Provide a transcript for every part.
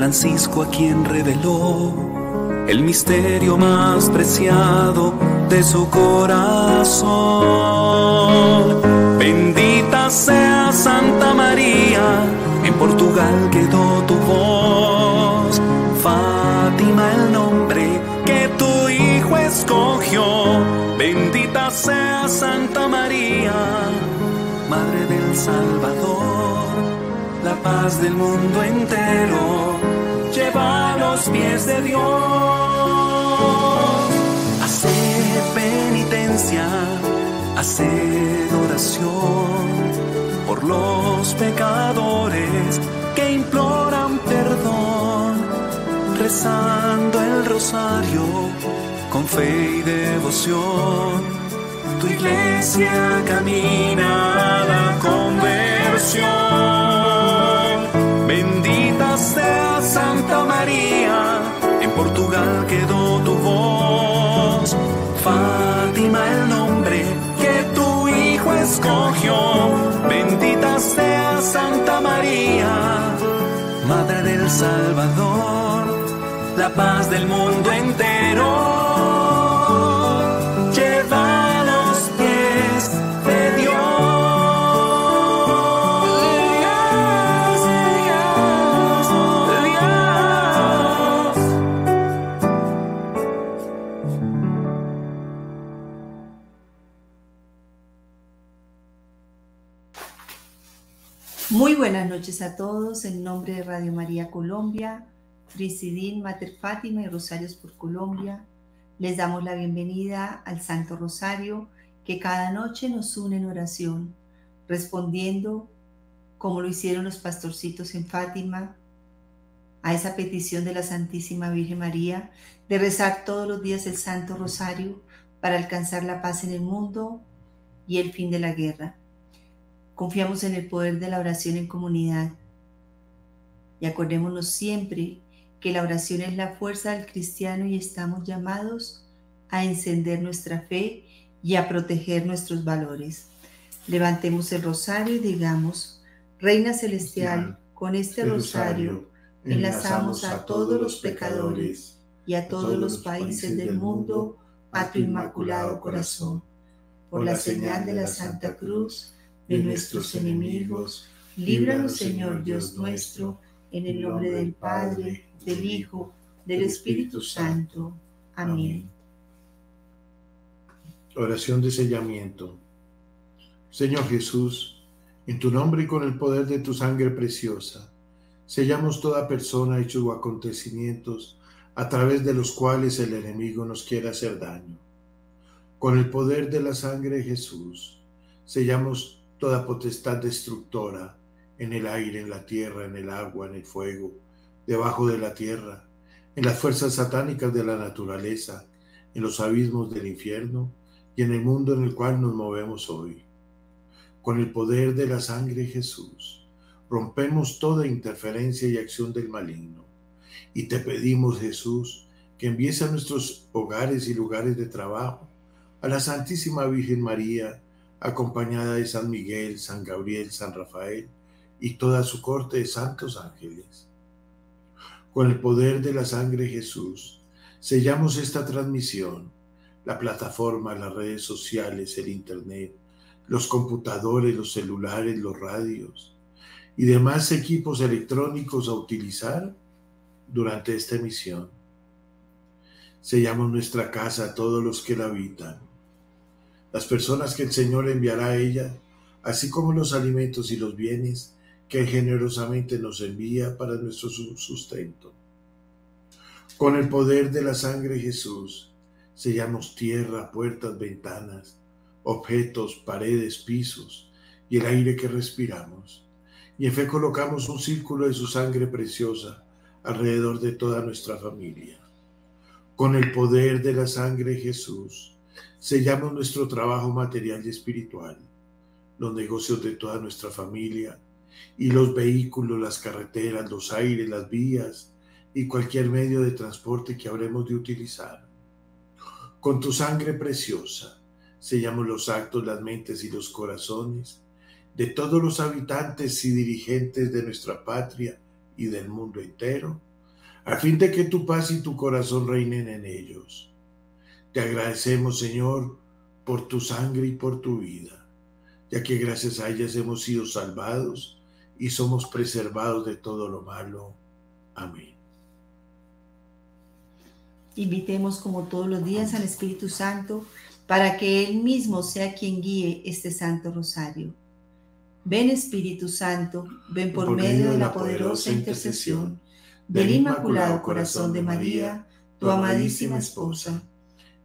Francisco a quien reveló el misterio más preciado de su corazón. Bendita sea Santa María, en Portugal quedó tu voz. Fátima el nombre que tu hijo escogió. Bendita sea Santa María, Madre del Salvador, la paz del mundo entero lleva a los pies de Dios. Hacer penitencia, hacer oración por los pecadores que imploran perdón, rezando el rosario con fe y devoción. Tu iglesia camina a la conversión. María, en Portugal quedó tu voz. Fátima el nombre que tu hijo escogió. Bendita sea Santa María, Madre del Salvador, la paz del mundo entero. Muy buenas noches a todos en nombre de Radio María Colombia, Frisidín, Mater Fátima y Rosarios por Colombia. Les damos la bienvenida al Santo Rosario que cada noche nos une en oración, respondiendo como lo hicieron los pastorcitos en Fátima a esa petición de la Santísima Virgen María de rezar todos los días el Santo Rosario para alcanzar la paz en el mundo y el fin de la guerra. Confiamos en el poder de la oración en comunidad y acordémonos siempre que la oración es la fuerza del cristiano y estamos llamados a encender nuestra fe y a proteger nuestros valores. Levantemos el rosario y digamos, Reina Celestial, con este rosario enlazamos a todos los pecadores y a todos los países del mundo a tu inmaculado corazón. Por la señal de la Santa Cruz de nuestros enemigos, líbranos Señor Dios nuestro, en el nombre del Padre, del Hijo, del Espíritu Santo. Amén. Oración de sellamiento. Señor Jesús, en tu nombre y con el poder de tu sangre preciosa, sellamos toda persona y sus acontecimientos a través de los cuales el enemigo nos quiere hacer daño. Con el poder de la sangre de Jesús, sellamos toda potestad destructora en el aire, en la tierra, en el agua, en el fuego, debajo de la tierra, en las fuerzas satánicas de la naturaleza, en los abismos del infierno y en el mundo en el cual nos movemos hoy. Con el poder de la sangre de Jesús, rompemos toda interferencia y acción del maligno. Y te pedimos, Jesús, que envíes a nuestros hogares y lugares de trabajo a la Santísima Virgen María, acompañada de San Miguel, San Gabriel, San Rafael y toda su corte de santos ángeles. Con el poder de la sangre de Jesús, sellamos esta transmisión, la plataforma, las redes sociales, el Internet, los computadores, los celulares, los radios y demás equipos electrónicos a utilizar durante esta emisión. Sellamos nuestra casa a todos los que la habitan, las personas que el Señor enviará a ella, así como los alimentos y los bienes que generosamente nos envía para nuestro sustento. Con el poder de la sangre Jesús, sellamos tierra, puertas, ventanas, objetos, paredes, pisos y el aire que respiramos. Y en fe colocamos un círculo de su sangre preciosa alrededor de toda nuestra familia. Con el poder de la sangre Jesús, sellamos nuestro trabajo material y espiritual, los negocios de toda nuestra familia y los vehículos, las carreteras, los aires, las vías y cualquier medio de transporte que habremos de utilizar. Con tu sangre preciosa, sellamos los actos, las mentes y los corazones de todos los habitantes y dirigentes de nuestra patria y del mundo entero, a fin de que tu paz y tu corazón reinen en ellos. Te agradecemos, Señor, por tu sangre y por tu vida, ya que gracias a ellas hemos sido salvados y somos preservados de todo lo malo. Amén. Invitemos como todos los días al Espíritu Santo para que Él mismo sea quien guíe este Santo Rosario. Ven Espíritu Santo, ven por, medio de la poderosa intercesión del Inmaculado Corazón de María, tu amadísima esposa,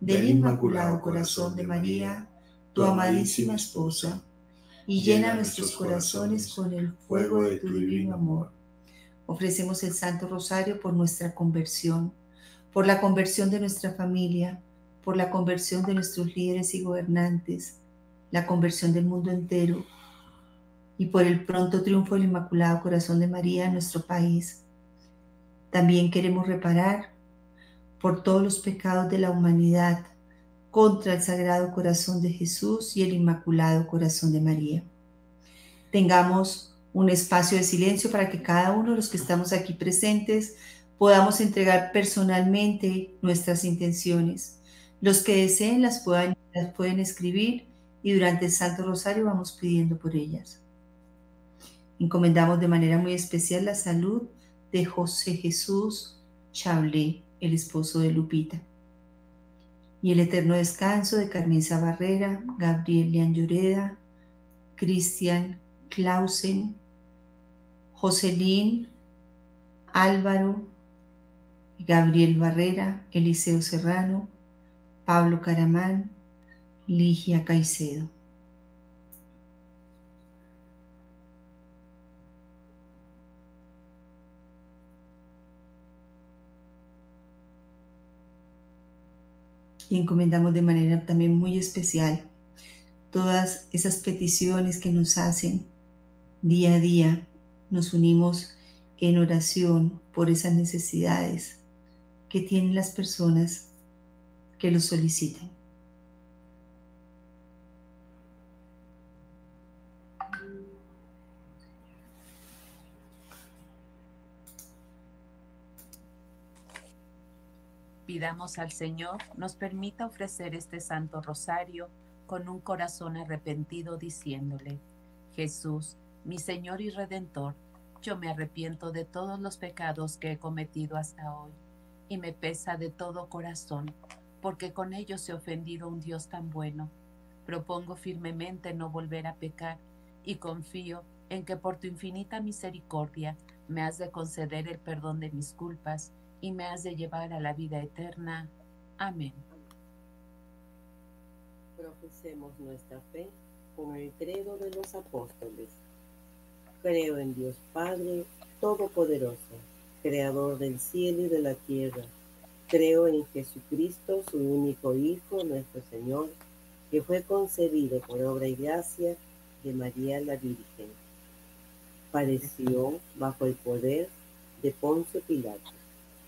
del Inmaculado Corazón de María, tu amadísima esposa, y llena nuestros corazones con el fuego de tu divino amor. Ofrecemos el Santo Rosario por nuestra conversión por la conversión de nuestra familia, por la conversión de nuestros líderes y gobernantes, la conversión del mundo entero y por el pronto triunfo del Inmaculado Corazón de María en nuestro país. También queremos reparar por todos los pecados de la humanidad contra el Sagrado Corazón de Jesús y el Inmaculado Corazón de María. Tengamos un espacio de silencio para que cada uno de los que estamos aquí presentes podamos entregar personalmente nuestras intenciones. Los que deseen las, las pueden escribir y durante el Santo Rosario vamos pidiendo por ellas. Encomendamos de manera muy especial la salud de José Jesús Chablé, el esposo de Lupita, y el eterno descanso de Carmenza Barrera, Gabriel Leán Lloreda, Cristian Clausen, Jocelyn, Álvaro, Gabriel Barrera, Eliseo Serrano, Pablo Caramán, Ligia Caicedo. Y encomendamos de manera también muy especial todas esas peticiones que nos hacen día a día. Nos unimos en oración por esas necesidades que tienen las personas que lo solicitan. Pidamos al Señor nos permita ofrecer este Santo Rosario con un corazón arrepentido diciéndole, Jesús, mi Señor y Redentor, yo me arrepiento de todos los pecados que he cometido hasta hoy y me pesa de todo corazón, porque con ellos he ofendido a un Dios tan bueno. Propongo firmemente no volver a pecar y confío en que por tu infinita misericordia me has de conceder el perdón de mis culpas y me has de llevar a la vida eterna. Amén. Profesemos nuestra fe con el credo de los apóstoles. Creo en Dios Padre Todopoderoso creador del cielo y de la tierra. Creo en Jesucristo, su único Hijo, nuestro Señor, que fue concebido por obra y gracia de María la Virgen. Padeció bajo el poder de Poncio Pilato.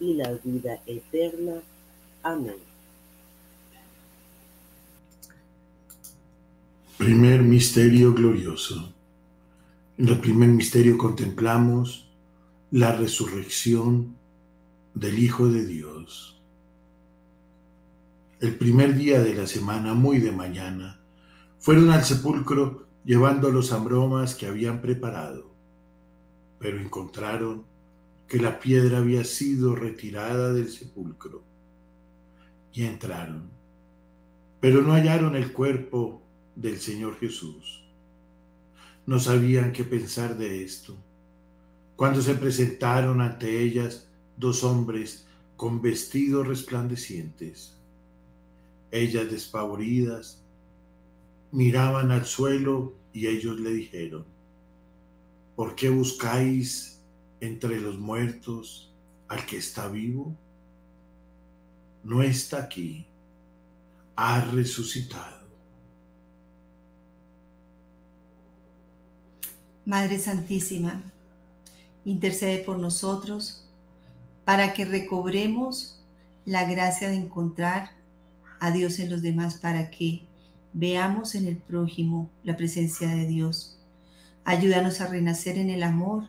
y la vida eterna. Amén. Primer misterio glorioso. En el primer misterio contemplamos la resurrección del Hijo de Dios. El primer día de la semana, muy de mañana, fueron al sepulcro llevando los ambromas que habían preparado, pero encontraron que la piedra había sido retirada del sepulcro. Y entraron, pero no hallaron el cuerpo del Señor Jesús. No sabían qué pensar de esto. Cuando se presentaron ante ellas dos hombres con vestidos resplandecientes, ellas despavoridas miraban al suelo y ellos le dijeron, ¿por qué buscáis entre los muertos al que está vivo? No está aquí, ha resucitado. Madre Santísima, intercede por nosotros para que recobremos la gracia de encontrar a Dios en los demás, para que veamos en el prójimo la presencia de Dios. Ayúdanos a renacer en el amor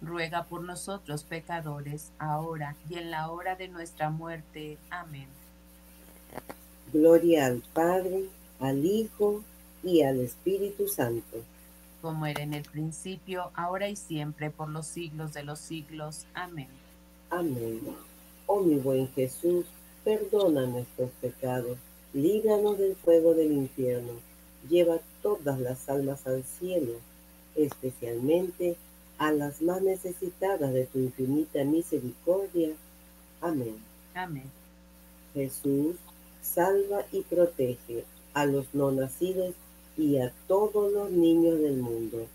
ruega por nosotros pecadores, ahora y en la hora de nuestra muerte. Amén. Gloria al Padre, al Hijo y al Espíritu Santo. Como era en el principio, ahora y siempre, por los siglos de los siglos. Amén. Amén. Oh mi buen Jesús, perdona nuestros pecados, líbranos del fuego del infierno, lleva todas las almas al cielo, especialmente a las más necesitadas de tu infinita misericordia. Amén. Amén. Jesús, salva y protege a los no nacidos y a todos los niños del mundo.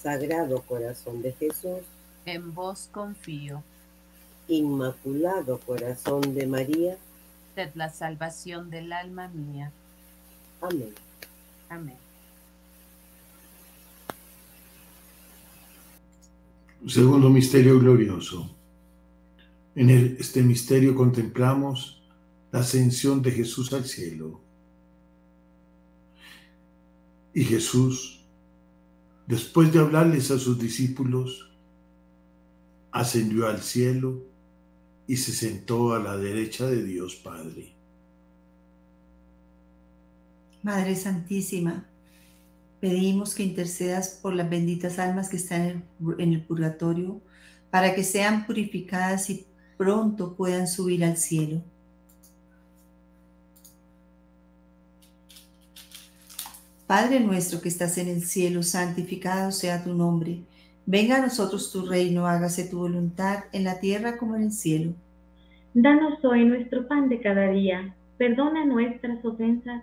Sagrado corazón de Jesús, En vos confío. Inmaculado corazón de María. Sed la salvación del alma mía. Amén. Amén. Segundo misterio glorioso. En este misterio contemplamos la ascensión de Jesús al cielo. Y Jesús, después de hablarles a sus discípulos, ascendió al cielo y se sentó a la derecha de Dios Padre. Madre Santísima, pedimos que intercedas por las benditas almas que están en el, purgatorio para que sean purificadas y pronto puedan subir al cielo. Padre nuestro que estás en el cielo, santificado sea tu nombre. Venga a nosotros tu reino, hágase tu voluntad en la tierra como en el cielo. Danos hoy nuestro pan de cada día. Perdona nuestras ofensas,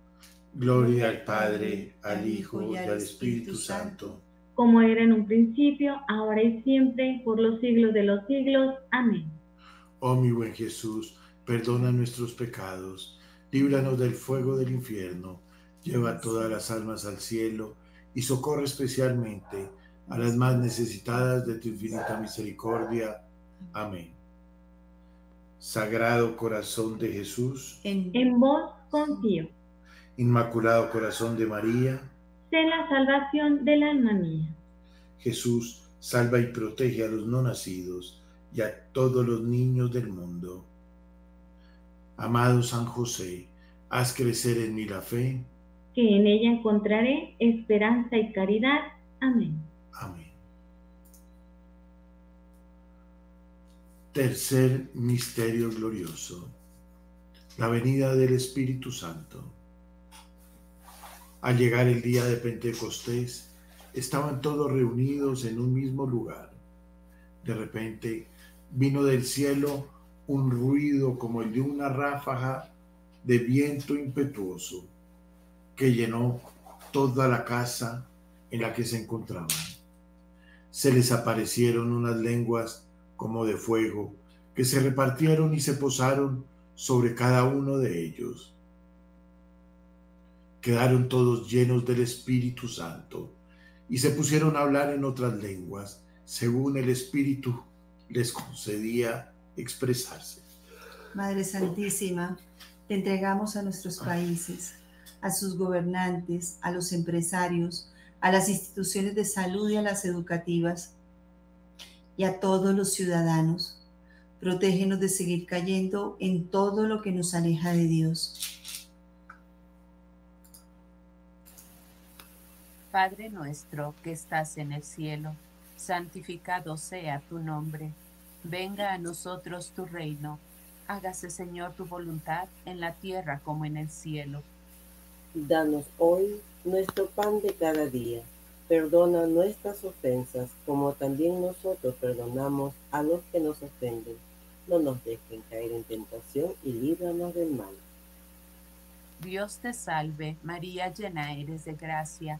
Gloria al Padre, al Hijo y al Espíritu Santo. Como era en un principio, ahora y siempre, por los siglos de los siglos. Amén. Oh mi buen Jesús, perdona nuestros pecados, líbranos del fuego del infierno, lleva todas las almas al cielo y socorre especialmente a las más necesitadas de tu infinita misericordia. Amén. Sagrado corazón de Jesús, en, en vos confío. Inmaculado Corazón de María, sé la salvación del alma mía. Jesús, salva y protege a los no nacidos y a todos los niños del mundo. Amado San José, haz crecer en mí la fe, que en ella encontraré esperanza y caridad. Amén. Amén. Tercer misterio glorioso, la venida del Espíritu Santo. Al llegar el día de Pentecostés, estaban todos reunidos en un mismo lugar. De repente vino del cielo un ruido como el de una ráfaga de viento impetuoso que llenó toda la casa en la que se encontraban. Se les aparecieron unas lenguas como de fuego que se repartieron y se posaron sobre cada uno de ellos quedaron todos llenos del Espíritu Santo y se pusieron a hablar en otras lenguas, según el Espíritu les concedía expresarse. Madre Santísima, te entregamos a nuestros países, a sus gobernantes, a los empresarios, a las instituciones de salud y a las educativas y a todos los ciudadanos. Protégenos de seguir cayendo en todo lo que nos aleja de Dios Padre nuestro que estás en el cielo, santificado sea tu nombre. Venga a nosotros tu reino. Hágase, Señor, tu voluntad en la tierra como en el cielo. Danos hoy nuestro pan de cada día. Perdona nuestras ofensas como también nosotros perdonamos a los que nos ofenden. No nos dejen caer en tentación y líbranos del mal. Dios te salve, María llena eres de gracia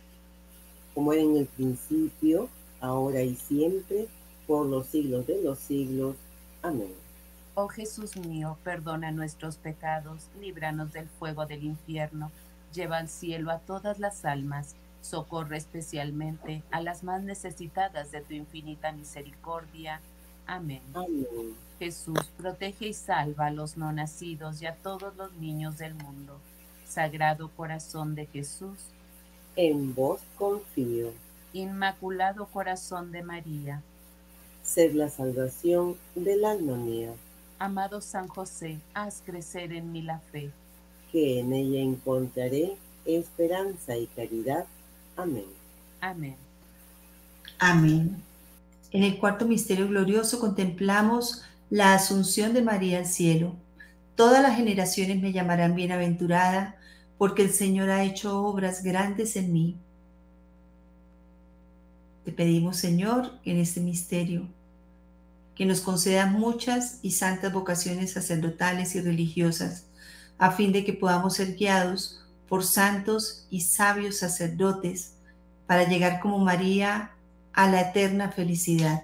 como era en el principio, ahora y siempre, por los siglos de los siglos. Amén. Oh Jesús mío, perdona nuestros pecados, líbranos del fuego del infierno, lleva al cielo a todas las almas, socorre especialmente a las más necesitadas de tu infinita misericordia. Amén. Amén. Jesús, protege y salva a los no nacidos y a todos los niños del mundo. Sagrado corazón de Jesús, en vos confío. Inmaculado corazón de María, ser la salvación del alma mía. Amado San José, haz crecer en mí la fe. Que en ella encontraré esperanza y caridad. Amén. Amén. Amén. En el cuarto misterio glorioso contemplamos la asunción de María al cielo. Todas las generaciones me llamarán bienaventurada, porque el Señor ha hecho obras grandes en mí. Te pedimos, Señor, en este misterio, que nos conceda muchas y santas vocaciones sacerdotales y religiosas, a fin de que podamos ser guiados por santos y sabios sacerdotes para llegar como María a la eterna felicidad.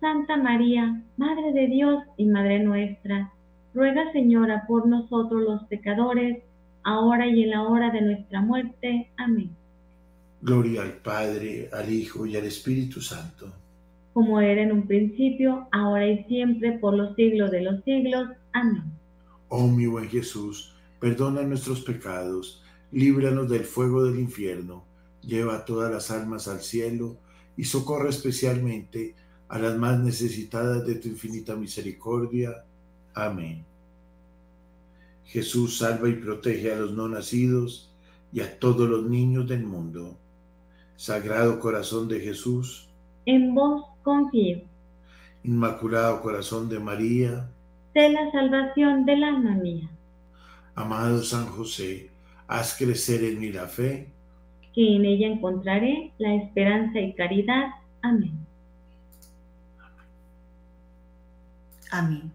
Santa María, Madre de Dios y Madre nuestra, ruega Señora por nosotros los pecadores, ahora y en la hora de nuestra muerte. Amén. Gloria al Padre, al Hijo y al Espíritu Santo. Como era en un principio, ahora y siempre, por los siglos de los siglos. Amén. Oh mi buen Jesús, perdona nuestros pecados, líbranos del fuego del infierno, lleva todas las almas al cielo y socorre especialmente a las más necesitadas de tu infinita misericordia. Amén. Jesús salva y protege a los no nacidos y a todos los niños del mundo. Sagrado corazón de Jesús, En vos confío. Inmaculado corazón de María, Sé la salvación del alma mía, amado San José, haz crecer en mí la fe. que en ella encontraré la esperanza y caridad. Amén. Amén.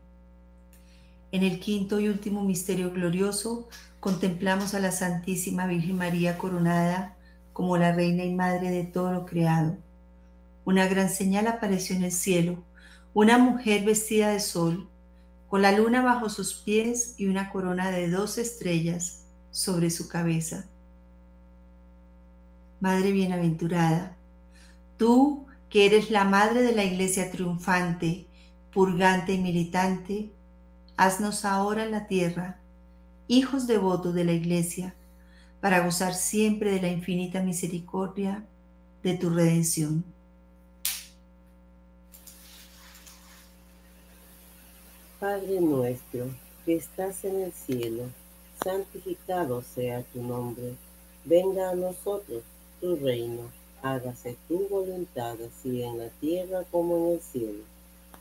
En el quinto y último misterio glorioso contemplamos a la Santísima Virgen María coronada como la Reina y Madre de todo lo creado. Una gran señal apareció en el cielo, una mujer vestida de sol, con la luna bajo sus pies y una corona de dos estrellas sobre su cabeza. Madre bienaventurada, tú que eres la madre de la iglesia triunfante, purgante y militante, haznos ahora en la tierra, hijos devotos de la iglesia, para gozar siempre de la infinita misericordia de tu redención. Padre nuestro, que estás en el cielo, santificado sea tu nombre. Venga a nosotros tu reino. Hágase tu voluntad, así en la tierra como en el cielo.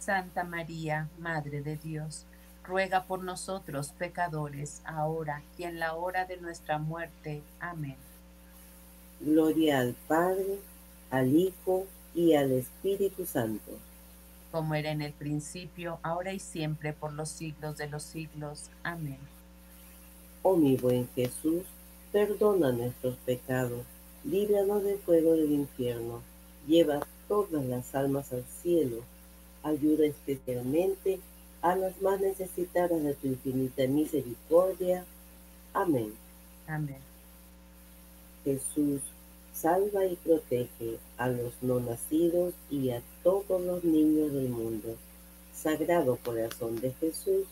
Santa María, Madre de Dios, ruega por nosotros pecadores, ahora y en la hora de nuestra muerte. Amén. Gloria al Padre, al Hijo y al Espíritu Santo. como era en el principio, ahora y siempre, por los siglos de los siglos. Amén. Oh mi buen Jesús, perdona nuestros pecados, líbranos del fuego del infierno, lleva todas las almas al cielo, ayuda especialmente a las más necesitadas de tu infinita misericordia. Amén. Amén. Jesús, salva y protege a los no nacidos y a todos los niños del mundo. Sagrado corazón de Jesús,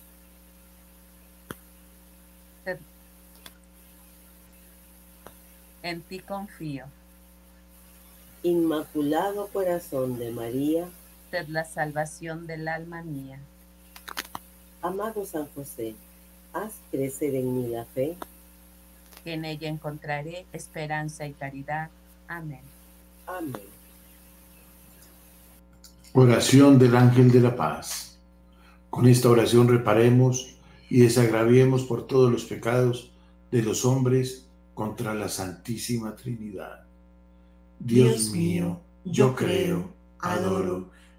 En ti confío. Inmaculado corazón de María, Sed la salvación del alma mía. amado San José, haz crecer en mí la fe. que en ella encontraré esperanza y caridad. Amén. Amén. Oración del ángel de la paz. Con esta oración reparemos y desagraviemos por todos los pecados de los hombres contra la Santísima Trinidad. Dios mío, yo creo, adoro,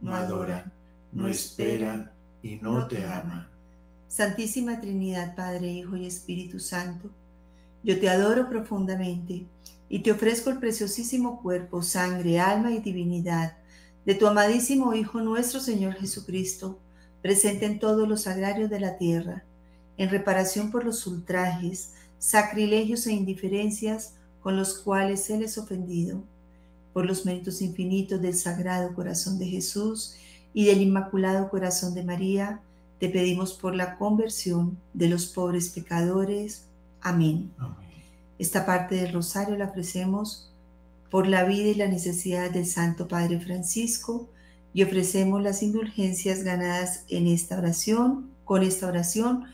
no adoran, no esperan y no te aman. Santísima Trinidad, Padre, Hijo y Espíritu Santo, yo te adoro profundamente y te ofrezco el preciosísimo cuerpo, sangre, alma y divinidad de tu amadísimo Hijo nuestro Señor Jesucristo, presente en todos los agrarios de la tierra, en reparación por los ultrajes, sacrilegios e indiferencias con los cuales Él es ofendido, por los méritos infinitos del Sagrado Corazón de Jesús y del Inmaculado Corazón de María, te pedimos por la conversión de los pobres pecadores. Amén. Esta parte del rosario la ofrecemos por la vida y la necesidad del Santo Padre Francisco y ofrecemos las indulgencias ganadas en esta oración, con esta oración,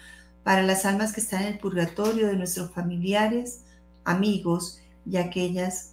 para las almas que están en el purgatorio de nuestros familiares, amigos y aquellas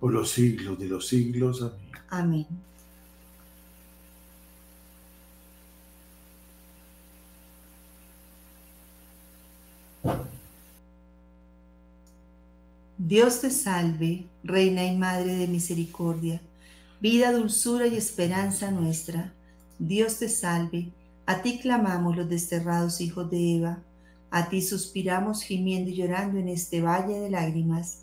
por los siglos de los siglos. Amén. Amén. Dios te salve, Reina y Madre de Misericordia, vida, dulzura y esperanza nuestra. Dios te salve, a ti clamamos los desterrados hijos de Eva, a ti suspiramos gimiendo y llorando en este valle de lágrimas.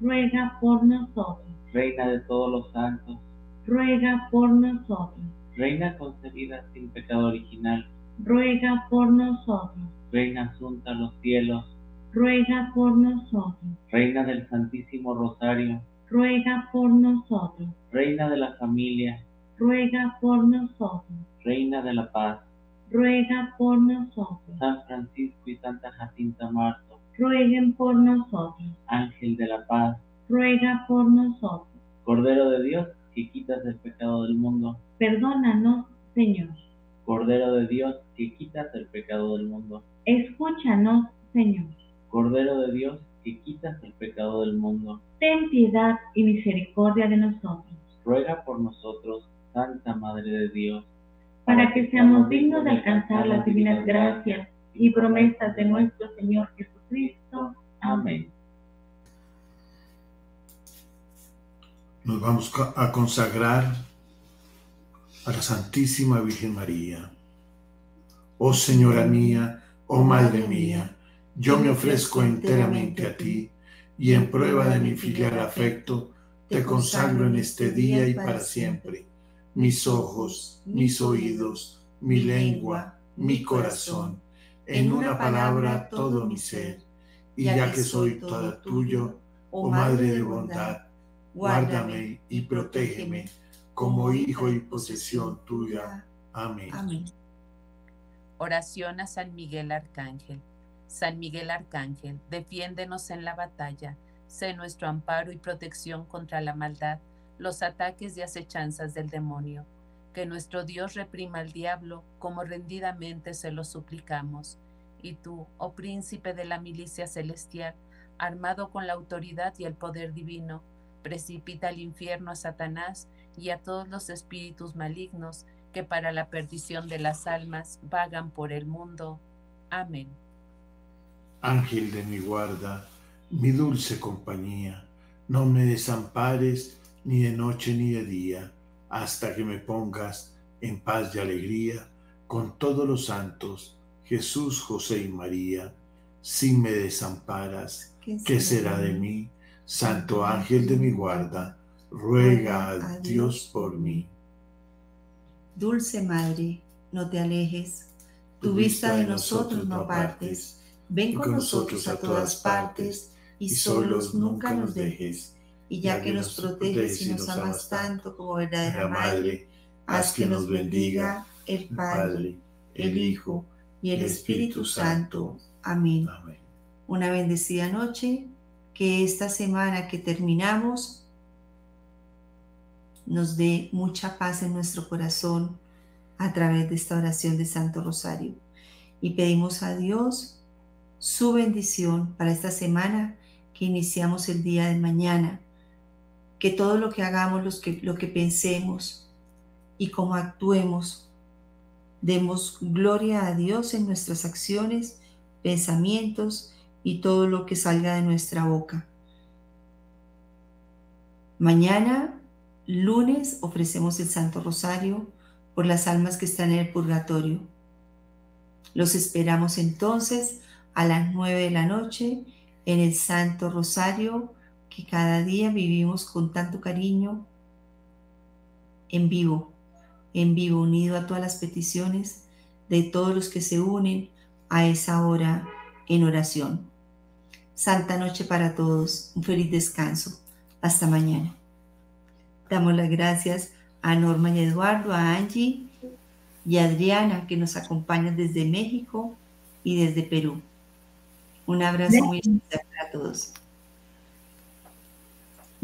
ruega por nosotros, reina de todos los santos, ruega por nosotros, reina concebida sin pecado original, ruega por nosotros, reina asunta a los cielos, ruega por nosotros, reina del Santísimo Rosario, ruega por nosotros, reina de la familia, ruega por nosotros, reina de la paz, ruega por nosotros, San Francisco y Santa Jacinta Marto, rueguen por nosotros, Ángel de la paz, ruega por nosotros, Cordero de Dios que quitas el pecado del mundo, perdónanos, Señor, Cordero de Dios que quitas el pecado del mundo, escúchanos, Señor, Cordero de Dios que quitas el pecado del mundo, ten piedad y misericordia de nosotros, ruega por nosotros, Santa Madre de Dios, para que seamos dignos de alcanzar las divinas gracias y promesas de nuestro Señor Jesucristo. Amén. Nos vamos a consagrar a la Santísima Virgen María. Oh Señora mía, oh Madre mía, yo me ofrezco enteramente a ti y en prueba de mi filial afecto, te consagro en este día y para siempre mis ojos, mis oídos, mi lengua, mi corazón, en una palabra todo mi ser. Y ya que soy toda tuyo, oh Madre de bondad, guárdame y protégeme como hijo y posesión tuya. Amén. Amén. Oración a San Miguel Arcángel. San Miguel Arcángel, defiéndenos en la batalla, sé nuestro amparo y protección contra la maldad, los ataques y acechanzas del demonio. Que nuestro Dios reprima al diablo, como rendidamente se lo suplicamos. Y tú, oh príncipe de la milicia celestial, armado con la autoridad y el poder divino, precipita al infierno a Satanás y a todos los espíritus malignos que para la perdición de las almas vagan por el mundo. Amén. Ángel de mi guarda, mi dulce compañía, no me desampares ni de noche ni de día, hasta que me pongas en paz y alegría con todos los santos, Jesús, José y María. Si me desamparas, ¿qué será de mí? Santo ángel de mi guarda, ruega a Dios por mí. Dulce Madre, no te alejes, tu vista de nosotros no apartes, ven con nosotros a todas partes y solos nunca nos dejes. Y ya que nos proteges y nos amas tanto como verdadera Madre, haz que nos bendiga el Padre, el Hijo y el Espíritu Santo. Amén. Amén. Una bendecida noche, que esta semana que terminamos nos dé mucha paz en nuestro corazón a través de esta oración de Santo Rosario. Y pedimos a Dios su bendición para esta semana que iniciamos el día de mañana. Que todo lo que hagamos, que, lo que pensemos y cómo actuemos, Demos gloria a Dios en nuestras acciones, pensamientos y todo lo que salga de nuestra boca. Mañana, lunes, ofrecemos el Santo Rosario por las almas que están en el purgatorio. Los esperamos entonces a las nueve de la noche en el Santo Rosario que cada día vivimos con tanto cariño en vivo, en vivo, unido a todas las peticiones de todos los que se unen a esa hora en oración. Santa noche para todos, un feliz descanso. Hasta mañana. Damos las gracias a Norma y Eduardo, a Angie y a Adriana que nos acompañan desde México y desde Perú. Un abrazo muy especial para todos.